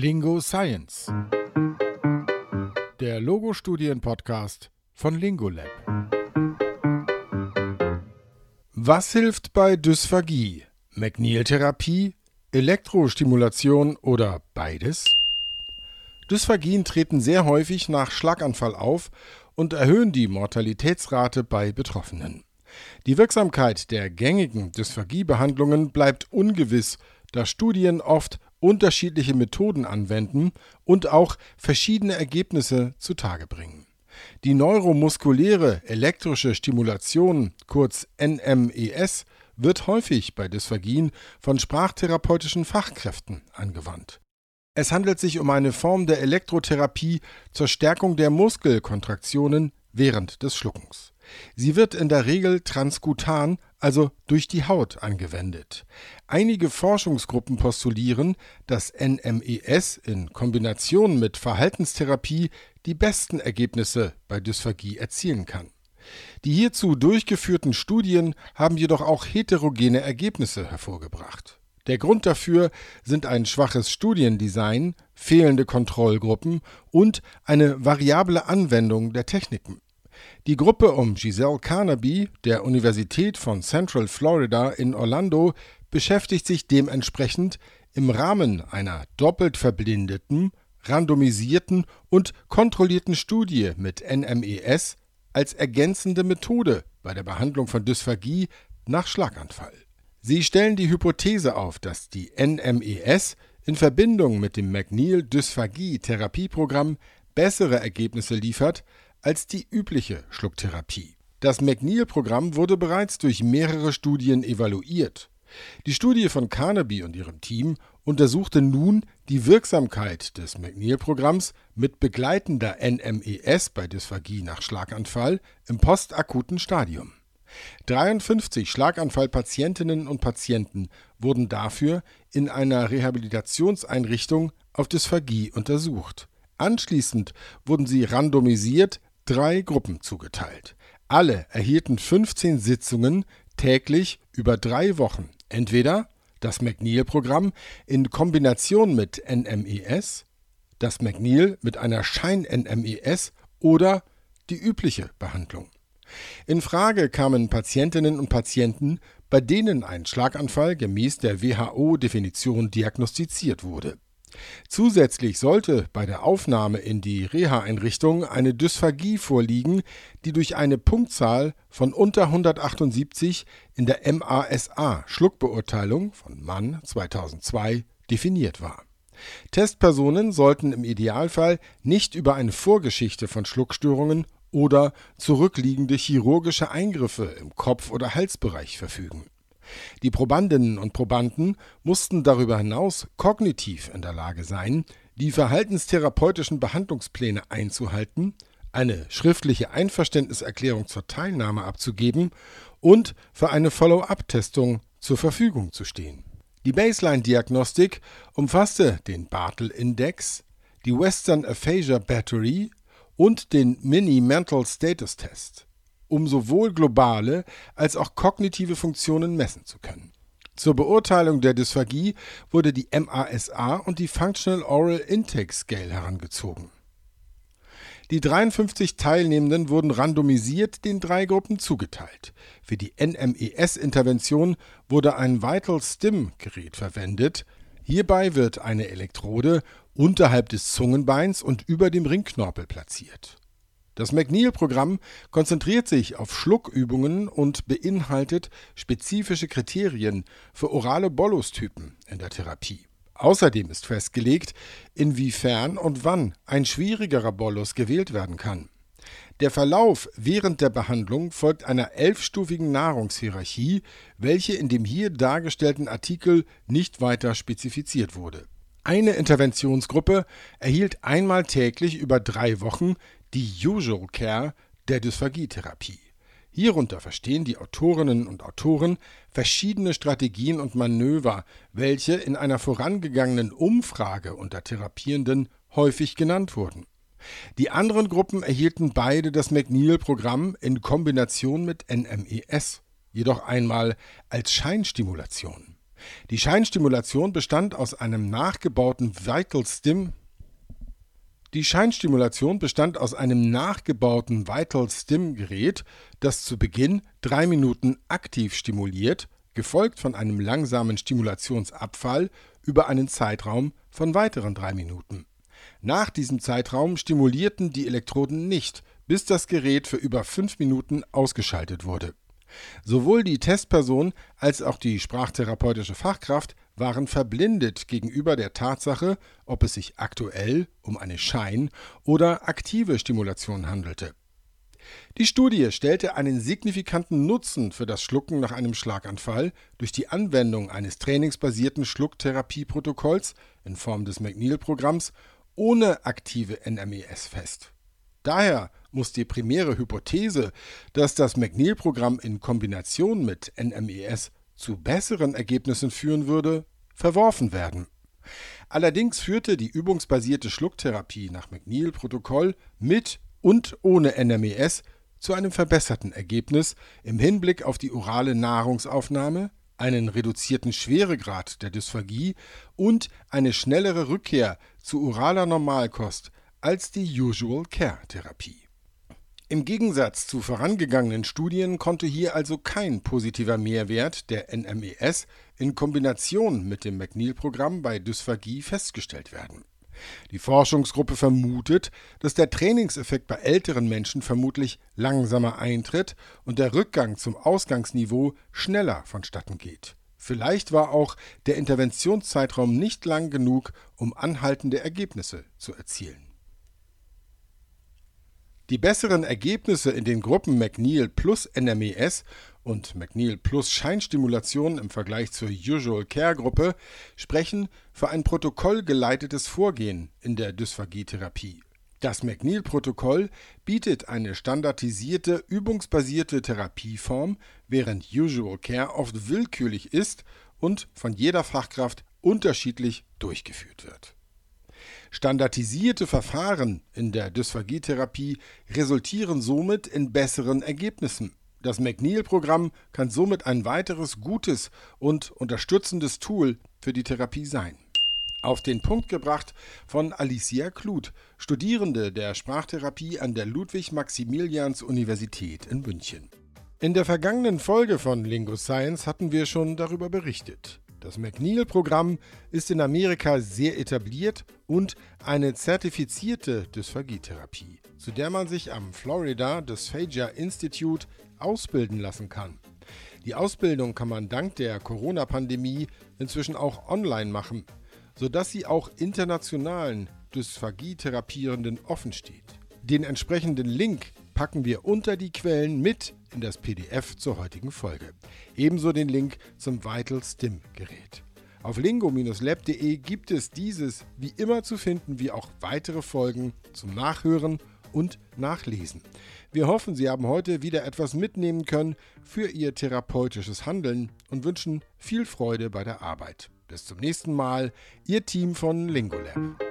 Lingo Science. Der Logo-Studien-Podcast von Lingolab. Was hilft bei Dysphagie? McNeil-Therapie, Elektrostimulation oder beides? Dysphagien treten sehr häufig nach Schlaganfall auf und erhöhen die Mortalitätsrate bei Betroffenen. Die Wirksamkeit der gängigen Dysphagiebehandlungen bleibt ungewiss, da Studien oft unterschiedliche Methoden anwenden und auch verschiedene Ergebnisse zutage bringen. Die neuromuskuläre elektrische Stimulation, kurz NMES, wird häufig bei Dysphagien von sprachtherapeutischen Fachkräften angewandt. Es handelt sich um eine Form der Elektrotherapie zur Stärkung der Muskelkontraktionen während des Schluckens. Sie wird in der Regel transkutan, also durch die Haut, angewendet. Einige Forschungsgruppen postulieren, dass NMES in Kombination mit Verhaltenstherapie die besten Ergebnisse bei Dysphagie erzielen kann. Die hierzu durchgeführten Studien haben jedoch auch heterogene Ergebnisse hervorgebracht. Der Grund dafür sind ein schwaches Studiendesign, fehlende Kontrollgruppen und eine variable Anwendung der Techniken. Die Gruppe um Giselle Carnaby der Universität von Central Florida in Orlando beschäftigt sich dementsprechend im Rahmen einer doppelt verblindeten, randomisierten und kontrollierten Studie mit NMES als ergänzende Methode bei der Behandlung von Dysphagie nach Schlaganfall. Sie stellen die Hypothese auf, dass die NMES in Verbindung mit dem McNeil-Dysphagie-Therapieprogramm bessere Ergebnisse liefert als die übliche Schlucktherapie. Das McNeil-Programm wurde bereits durch mehrere Studien evaluiert. Die Studie von Carnaby und ihrem Team untersuchte nun die Wirksamkeit des McNeil-Programms mit begleitender NMES bei Dysphagie nach Schlaganfall im postakuten Stadium. 53 Schlaganfallpatientinnen und Patienten wurden dafür in einer Rehabilitationseinrichtung auf Dysphagie untersucht. Anschließend wurden sie randomisiert drei Gruppen zugeteilt. Alle erhielten 15 Sitzungen täglich über drei Wochen. Entweder das McNeil-Programm in Kombination mit NMES, das McNeil mit einer Schein-NMES oder die übliche Behandlung. In Frage kamen Patientinnen und Patienten, bei denen ein Schlaganfall gemäß der WHO-Definition diagnostiziert wurde. Zusätzlich sollte bei der Aufnahme in die Reha-Einrichtung eine Dysphagie vorliegen, die durch eine Punktzahl von unter 178 in der MASA-Schluckbeurteilung von Mann 2002 definiert war. Testpersonen sollten im Idealfall nicht über eine Vorgeschichte von Schluckstörungen oder zurückliegende chirurgische Eingriffe im Kopf- oder Halsbereich verfügen die Probandinnen und Probanden mussten darüber hinaus kognitiv in der Lage sein, die verhaltenstherapeutischen Behandlungspläne einzuhalten, eine schriftliche Einverständniserklärung zur Teilnahme abzugeben und für eine Follow-up-Testung zur Verfügung zu stehen. Die Baseline-Diagnostik umfasste den Bartle-Index, die Western Aphasia Battery und den Mini-Mental Status Test um sowohl globale als auch kognitive Funktionen messen zu können. Zur Beurteilung der Dysphagie wurde die MASA und die Functional Oral Intake Scale herangezogen. Die 53 Teilnehmenden wurden randomisiert den drei Gruppen zugeteilt. Für die NMES-Intervention wurde ein Vital Stim Gerät verwendet. Hierbei wird eine Elektrode unterhalb des Zungenbeins und über dem Ringknorpel platziert. Das McNeil-Programm konzentriert sich auf Schluckübungen und beinhaltet spezifische Kriterien für orale Bollustypen in der Therapie. Außerdem ist festgelegt, inwiefern und wann ein schwierigerer Bolus gewählt werden kann. Der Verlauf während der Behandlung folgt einer elfstufigen Nahrungshierarchie, welche in dem hier dargestellten Artikel nicht weiter spezifiziert wurde. Eine Interventionsgruppe erhielt einmal täglich über drei Wochen die Usual Care der Dysphagietherapie. Hierunter verstehen die Autorinnen und Autoren verschiedene Strategien und Manöver, welche in einer vorangegangenen Umfrage unter Therapierenden häufig genannt wurden. Die anderen Gruppen erhielten beide das McNeil-Programm in Kombination mit NMES, jedoch einmal als Scheinstimulation. Die Scheinstimulation bestand aus einem nachgebauten Vital Stim die Scheinstimulation bestand aus einem nachgebauten Vital Stim Gerät, das zu Beginn drei Minuten aktiv stimuliert, gefolgt von einem langsamen Stimulationsabfall über einen Zeitraum von weiteren drei Minuten. Nach diesem Zeitraum stimulierten die Elektroden nicht, bis das Gerät für über fünf Minuten ausgeschaltet wurde. Sowohl die Testperson als auch die sprachtherapeutische Fachkraft waren verblindet gegenüber der Tatsache, ob es sich aktuell um eine Schein- oder aktive Stimulation handelte. Die Studie stellte einen signifikanten Nutzen für das Schlucken nach einem Schlaganfall durch die Anwendung eines trainingsbasierten Schlucktherapieprotokolls in Form des McNeil-Programms ohne aktive NMES fest. Daher muss die primäre Hypothese, dass das McNeil-Programm in Kombination mit NMES zu besseren Ergebnissen führen würde, verworfen werden. Allerdings führte die übungsbasierte Schlucktherapie nach McNeil-Protokoll mit und ohne NMES zu einem verbesserten Ergebnis im Hinblick auf die orale Nahrungsaufnahme, einen reduzierten Schweregrad der Dysphagie und eine schnellere Rückkehr zu oraler Normalkost als die Usual Care Therapie. Im Gegensatz zu vorangegangenen Studien konnte hier also kein positiver Mehrwert der NMES in Kombination mit dem McNeil-Programm bei Dysphagie festgestellt werden. Die Forschungsgruppe vermutet, dass der Trainingseffekt bei älteren Menschen vermutlich langsamer eintritt und der Rückgang zum Ausgangsniveau schneller vonstatten geht. Vielleicht war auch der Interventionszeitraum nicht lang genug, um anhaltende Ergebnisse zu erzielen. Die besseren Ergebnisse in den Gruppen McNeil plus NMES und McNeil plus Scheinstimulation im Vergleich zur Usual Care Gruppe sprechen für ein protokollgeleitetes Vorgehen in der Dysphagietherapie. Das McNeil-Protokoll bietet eine standardisierte, übungsbasierte Therapieform, während Usual Care oft willkürlich ist und von jeder Fachkraft unterschiedlich durchgeführt wird. Standardisierte Verfahren in der Dysphagietherapie resultieren somit in besseren Ergebnissen. Das McNeil-Programm kann somit ein weiteres gutes und unterstützendes Tool für die Therapie sein. Auf den Punkt gebracht von Alicia Kluth, Studierende der Sprachtherapie an der Ludwig-Maximilians-Universität in München. In der vergangenen Folge von Lingo Science hatten wir schon darüber berichtet. Das McNeil-Programm ist in Amerika sehr etabliert und eine zertifizierte Dysphagietherapie, zu der man sich am Florida Dysphagia Institute ausbilden lassen kann. Die Ausbildung kann man dank der Corona-Pandemie inzwischen auch online machen, sodass sie auch internationalen Dysphagietherapierenden offen steht. Den entsprechenden Link packen wir unter die Quellen mit in das PDF zur heutigen Folge. Ebenso den Link zum Vital Stim Gerät. Auf lingo-lab.de gibt es dieses wie immer zu finden, wie auch weitere Folgen zum Nachhören und Nachlesen. Wir hoffen, Sie haben heute wieder etwas mitnehmen können für Ihr therapeutisches Handeln und wünschen viel Freude bei der Arbeit. Bis zum nächsten Mal, Ihr Team von Lingolab.